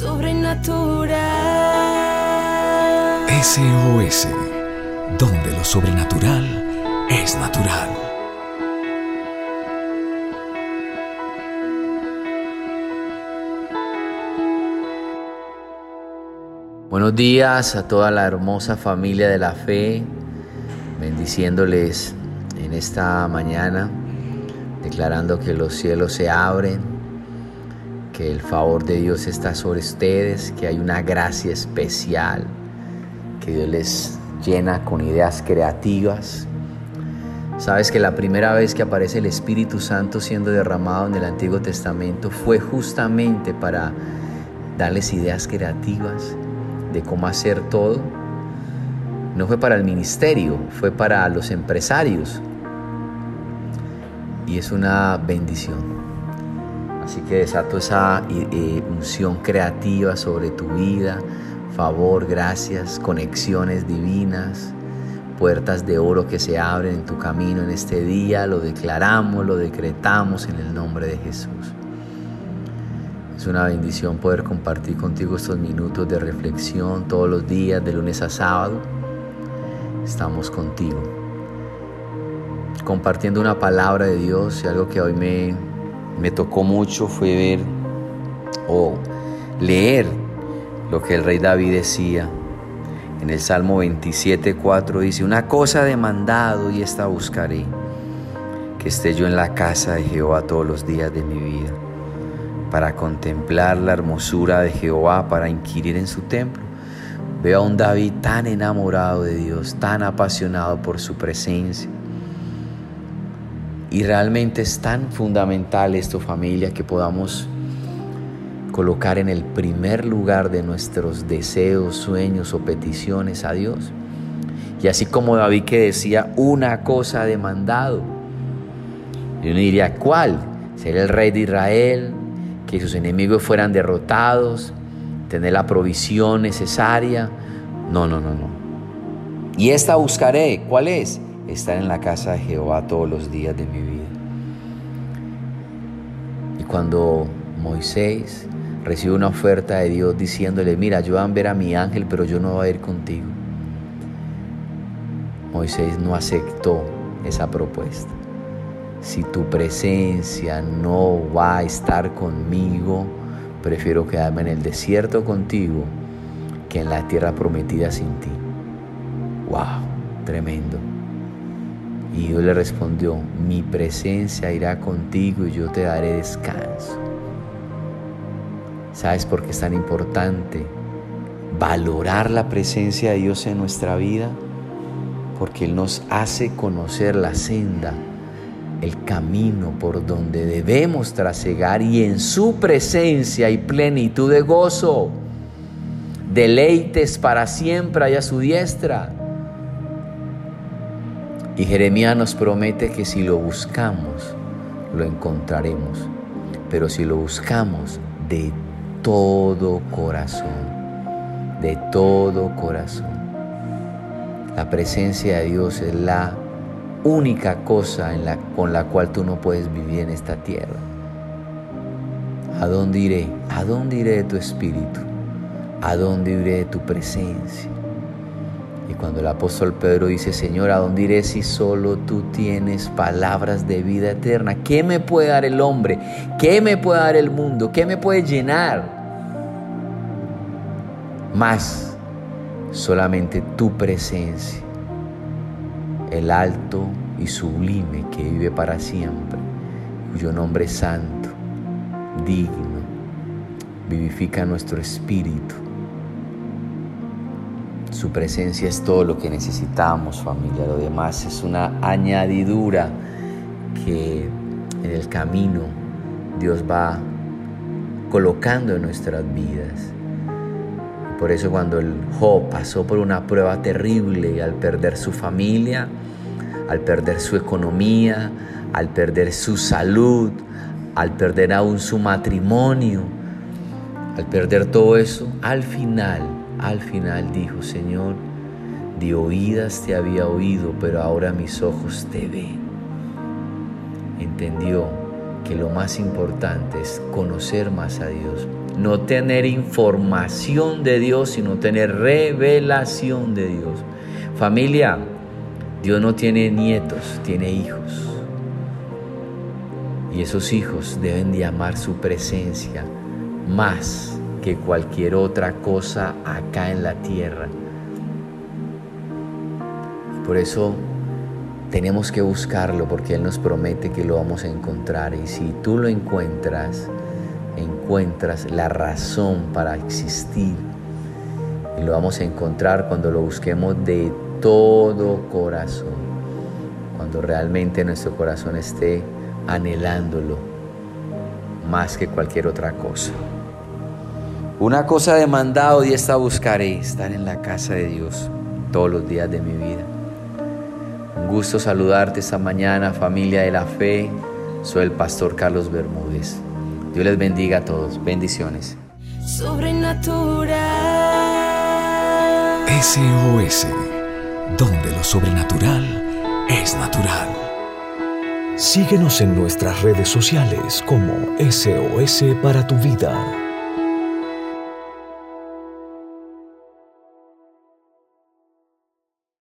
sobrenatural. SOS, donde lo sobrenatural es natural. Buenos días a toda la hermosa familia de la fe, bendiciéndoles en esta mañana, declarando que los cielos se abren, que el favor de Dios está sobre ustedes, que hay una gracia especial, que Dios les llena con ideas creativas. Sabes que la primera vez que aparece el Espíritu Santo siendo derramado en el Antiguo Testamento fue justamente para darles ideas creativas de cómo hacer todo, no fue para el ministerio, fue para los empresarios. Y es una bendición. Así que desato esa eh, eh, unción creativa sobre tu vida, favor, gracias, conexiones divinas, puertas de oro que se abren en tu camino en este día. Lo declaramos, lo decretamos en el nombre de Jesús. Es una bendición poder compartir contigo estos minutos de reflexión todos los días, de lunes a sábado. Estamos contigo. Compartiendo una palabra de Dios y algo que hoy me, me tocó mucho fue ver o leer lo que el rey David decía. En el Salmo 27, 4 dice, una cosa demandado y esta buscaré, que esté yo en la casa de Jehová todos los días de mi vida para contemplar la hermosura de Jehová, para inquirir en su templo. Veo a un David tan enamorado de Dios, tan apasionado por su presencia. Y realmente es tan fundamental esto familia que podamos colocar en el primer lugar de nuestros deseos, sueños o peticiones a Dios. Y así como David que decía una cosa demandado. Y uno diría, ¿cuál? Ser el rey de Israel, que sus enemigos fueran derrotados, tener la provisión necesaria. No, no, no, no. Y esta buscaré, ¿cuál es? Estar en la casa de Jehová todos los días de mi vida. Y cuando Moisés recibe una oferta de Dios diciéndole, mira, yo voy a ver a mi ángel, pero yo no voy a ir contigo. Moisés no aceptó esa propuesta si tu presencia no va a estar conmigo, prefiero quedarme en el desierto contigo que en la tierra prometida sin ti. ¡Wow! Tremendo. Y Dios le respondió, mi presencia irá contigo y yo te daré descanso. ¿Sabes por qué es tan importante valorar la presencia de Dios en nuestra vida? Porque Él nos hace conocer la senda el camino por donde debemos trasegar y en su presencia hay plenitud de gozo, deleites para siempre hay a su diestra. Y Jeremías nos promete que si lo buscamos, lo encontraremos, pero si lo buscamos de todo corazón, de todo corazón. La presencia de Dios es la única cosa con la cual tú no puedes vivir en esta tierra. ¿A dónde iré? ¿A dónde iré de tu espíritu? ¿A dónde iré de tu presencia? Y cuando el apóstol Pedro dice, Señor, ¿a dónde iré si solo tú tienes palabras de vida eterna? ¿Qué me puede dar el hombre? ¿Qué me puede dar el mundo? ¿Qué me puede llenar? Más solamente tu presencia el alto y sublime que vive para siempre, cuyo nombre es santo, digno, vivifica nuestro espíritu. Su presencia es todo lo que necesitamos, familia. Lo demás es una añadidura que en el camino Dios va colocando en nuestras vidas. Por eso cuando el Job pasó por una prueba terrible al perder su familia, al perder su economía, al perder su salud, al perder aún su matrimonio, al perder todo eso, al final, al final dijo, Señor, de oídas te había oído, pero ahora mis ojos te ven. Entendió que lo más importante es conocer más a Dios no tener información de Dios, sino tener revelación de Dios. Familia, Dios no tiene nietos, tiene hijos. Y esos hijos deben de amar su presencia más que cualquier otra cosa acá en la tierra. Por eso tenemos que buscarlo porque Él nos promete que lo vamos a encontrar. Y si tú lo encuentras, encuentras la razón para existir. Y lo vamos a encontrar cuando lo busquemos de todo corazón. Cuando realmente nuestro corazón esté anhelándolo más que cualquier otra cosa. Una cosa demandado y esta buscaré, estar en la casa de Dios todos los días de mi vida. Un gusto saludarte esta mañana, familia de la fe. Soy el pastor Carlos Bermúdez. Dios les bendiga a todos. Bendiciones. Sobrenatural. SOS, donde lo sobrenatural es natural. Síguenos en nuestras redes sociales como SOS para tu vida.